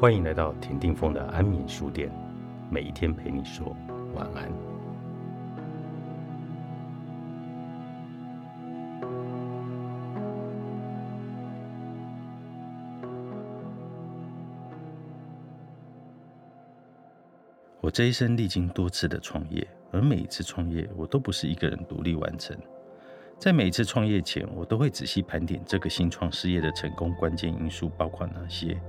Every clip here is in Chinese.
欢迎来到田定峰的安眠书店，每一天陪你说晚安。我这一生历经多次的创业，而每一次创业，我都不是一个人独立完成。在每一次创业前，我都会仔细盘点这个新创事业的成功关键因素包括哪些，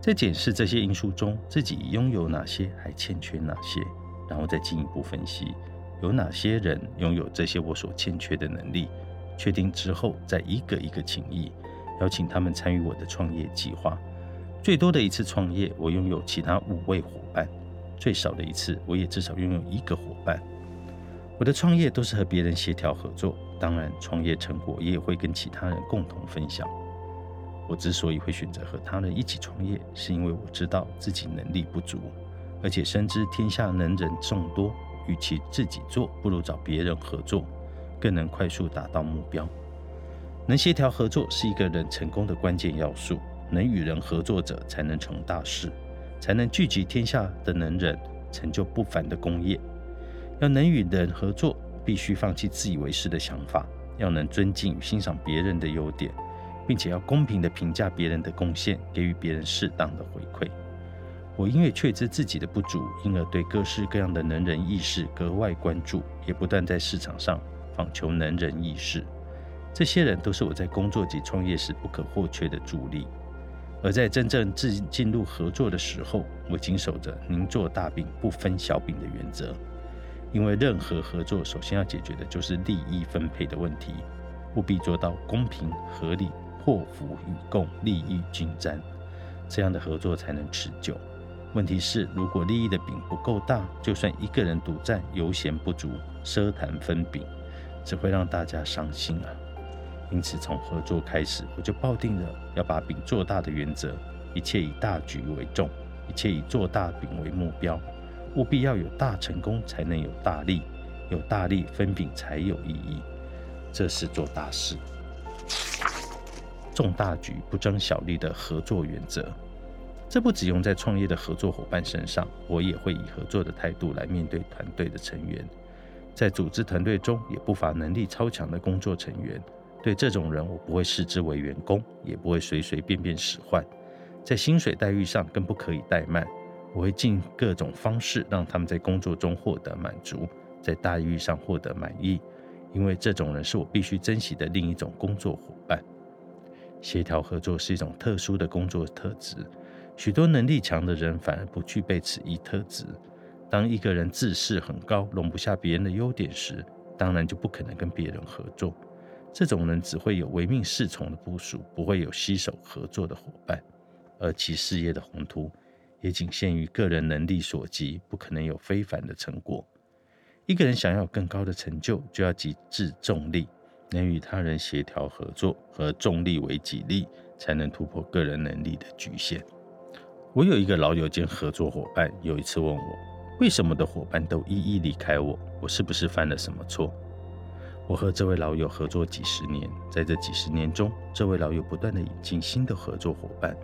在检视这些因素中，自己拥有哪些，还欠缺哪些，然后再进一步分析有哪些人拥有这些我所欠缺的能力。确定之后，再一个一个请意，邀请他们参与我的创业计划。最多的一次创业，我拥有其他五位伙伴。最少的一次，我也至少拥有一个伙伴。我的创业都是和别人协调合作，当然，创业成果也会跟其他人共同分享。我之所以会选择和他人一起创业，是因为我知道自己能力不足，而且深知天下能人众多，与其自己做，不如找别人合作，更能快速达到目标。能协调合作是一个人成功的关键要素，能与人合作者才能成大事。才能聚集天下的能人，成就不凡的功业。要能与人合作，必须放弃自以为是的想法；要能尊敬欣赏别人的优点，并且要公平地评价别人的贡献，给予别人适当的回馈。我因为确知自己的不足，因而对各式各样的能人异士格外关注，也不断在市场上访求能人异士。这些人都是我在工作及创业时不可或缺的助力。而在真正进进入合作的时候，我谨守着“宁做大饼不分小饼”的原则，因为任何合作首先要解决的就是利益分配的问题，务必做到公平合理、祸福与共、利益均沾，这样的合作才能持久。问题是，如果利益的饼不够大，就算一个人独占，油钱不足，奢谈分饼，只会让大家伤心啊。因此，从合作开始，我就抱定了要把饼做大的原则。一切以大局为重，一切以做大饼为目标。务必要有大成功，才能有大利；有大利，分饼才有意义。这是做大事、重大局不争小利的合作原则。这不只用在创业的合作伙伴身上，我也会以合作的态度来面对团队的成员。在组织团队中，也不乏能力超强的工作成员。对这种人，我不会视之为员工，也不会随随便便使唤。在薪水待遇上更不可以怠慢。我会尽各种方式让他们在工作中获得满足，在待遇上获得满意。因为这种人是我必须珍惜的另一种工作伙伴。协调合作是一种特殊的工作特质，许多能力强的人反而不具备此一特质。当一个人自视很高，容不下别人的优点时，当然就不可能跟别人合作。这种人只会有唯命是从的部署，不会有携手合作的伙伴，而其事业的宏图也仅限于个人能力所及，不可能有非凡的成果。一个人想要更高的成就，就要极致重力，能与他人协调合作，和重力为己力，才能突破个人能力的局限。我有一个老友兼合作伙伴，有一次问我，为什么的伙伴都一一离开我，我是不是犯了什么错？我和这位老友合作几十年，在这几十年中，这位老友不断的引进新的合作伙伴，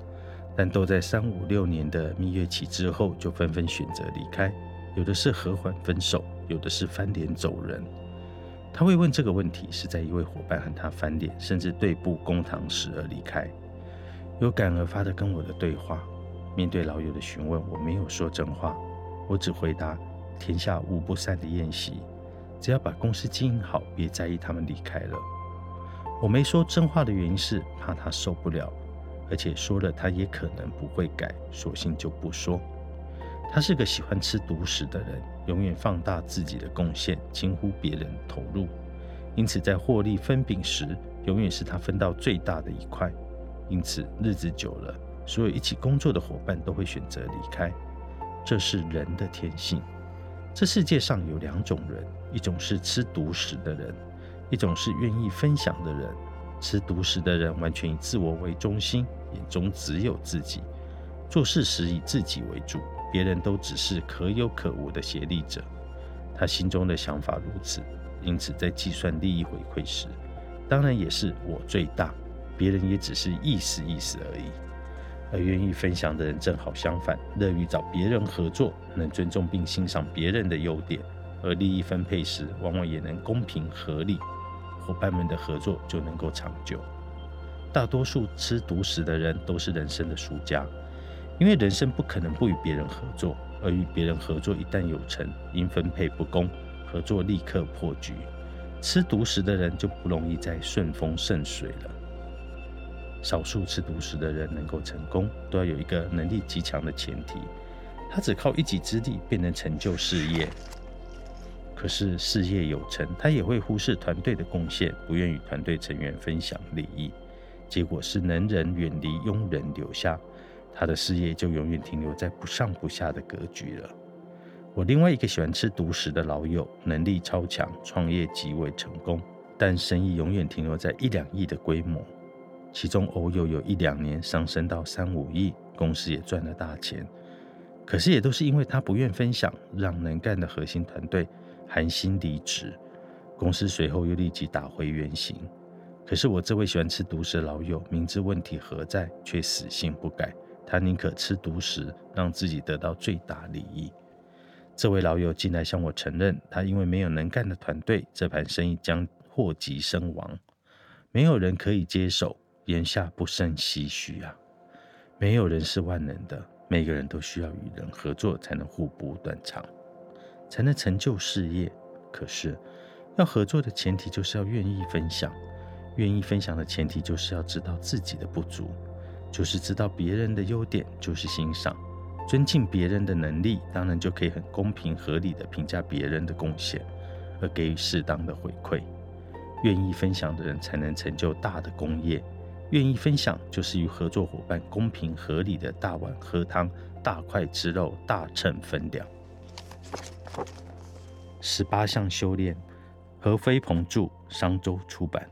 但都在三五六年的蜜月期之后就纷纷选择离开，有的是和缓分手，有的是翻脸走人。他会问这个问题，是在一位伙伴和他翻脸，甚至对簿公堂时而离开。有感而发的跟我的对话，面对老友的询问，我没有说真话，我只回答：天下无不散的宴席。只要把公司经营好，别在意他们离开了。我没说真话的原因是怕他受不了，而且说了他也可能不会改，索性就不说。他是个喜欢吃独食的人，永远放大自己的贡献，轻忽别人投入，因此在获利分饼时，永远是他分到最大的一块。因此日子久了，所有一起工作的伙伴都会选择离开，这是人的天性。这世界上有两种人，一种是吃独食的人，一种是愿意分享的人。吃独食的人完全以自我为中心，眼中只有自己，做事时以自己为主，别人都只是可有可无的协力者。他心中的想法如此，因此在计算利益回馈时，当然也是我最大，别人也只是意思意思而已。而愿意分享的人正好相反，乐于找别人合作，能尊重并欣赏别人的优点，而利益分配时往往也能公平合理，伙伴们的合作就能够长久。大多数吃独食的人都是人生的输家，因为人生不可能不与别人合作，而与别人合作一旦有成，因分配不公，合作立刻破局。吃独食的人就不容易再顺风顺水了。少数吃独食的人能够成功，都要有一个能力极强的前提，他只靠一己之力便能成就事业。可是事业有成，他也会忽视团队的贡献，不愿与团队成员分享利益，结果是能人远离，庸人留下，他的事业就永远停留在不上不下的格局了。我另外一个喜欢吃独食的老友，能力超强，创业极为成功，但生意永远停留在一两亿的规模。其中偶有有一两年上升到三五亿，公司也赚了大钱，可是也都是因为他不愿分享，让能干的核心团队寒心离职，公司随后又立即打回原形。可是我这位喜欢吃独食的老友，明知问题何在，却死性不改，他宁可吃独食，让自己得到最大利益。这位老友进来向我承认，他因为没有能干的团队，这盘生意将祸及身亡，没有人可以接手。言下不胜唏嘘啊！没有人是万能的，每个人都需要与人合作，才能互补短长，才能成就事业。可是，要合作的前提就是要愿意分享，愿意分享的前提就是要知道自己的不足，就是知道别人的优点，就是欣赏、尊敬别人的能力，当然就可以很公平合理的评价别人的贡献，而给予适当的回馈。愿意分享的人，才能成就大的功业。愿意分享，就是与合作伙伴公平合理的大碗喝汤，大块吃肉，大秤分量。十八项修炼，何飞鹏著，商周出版。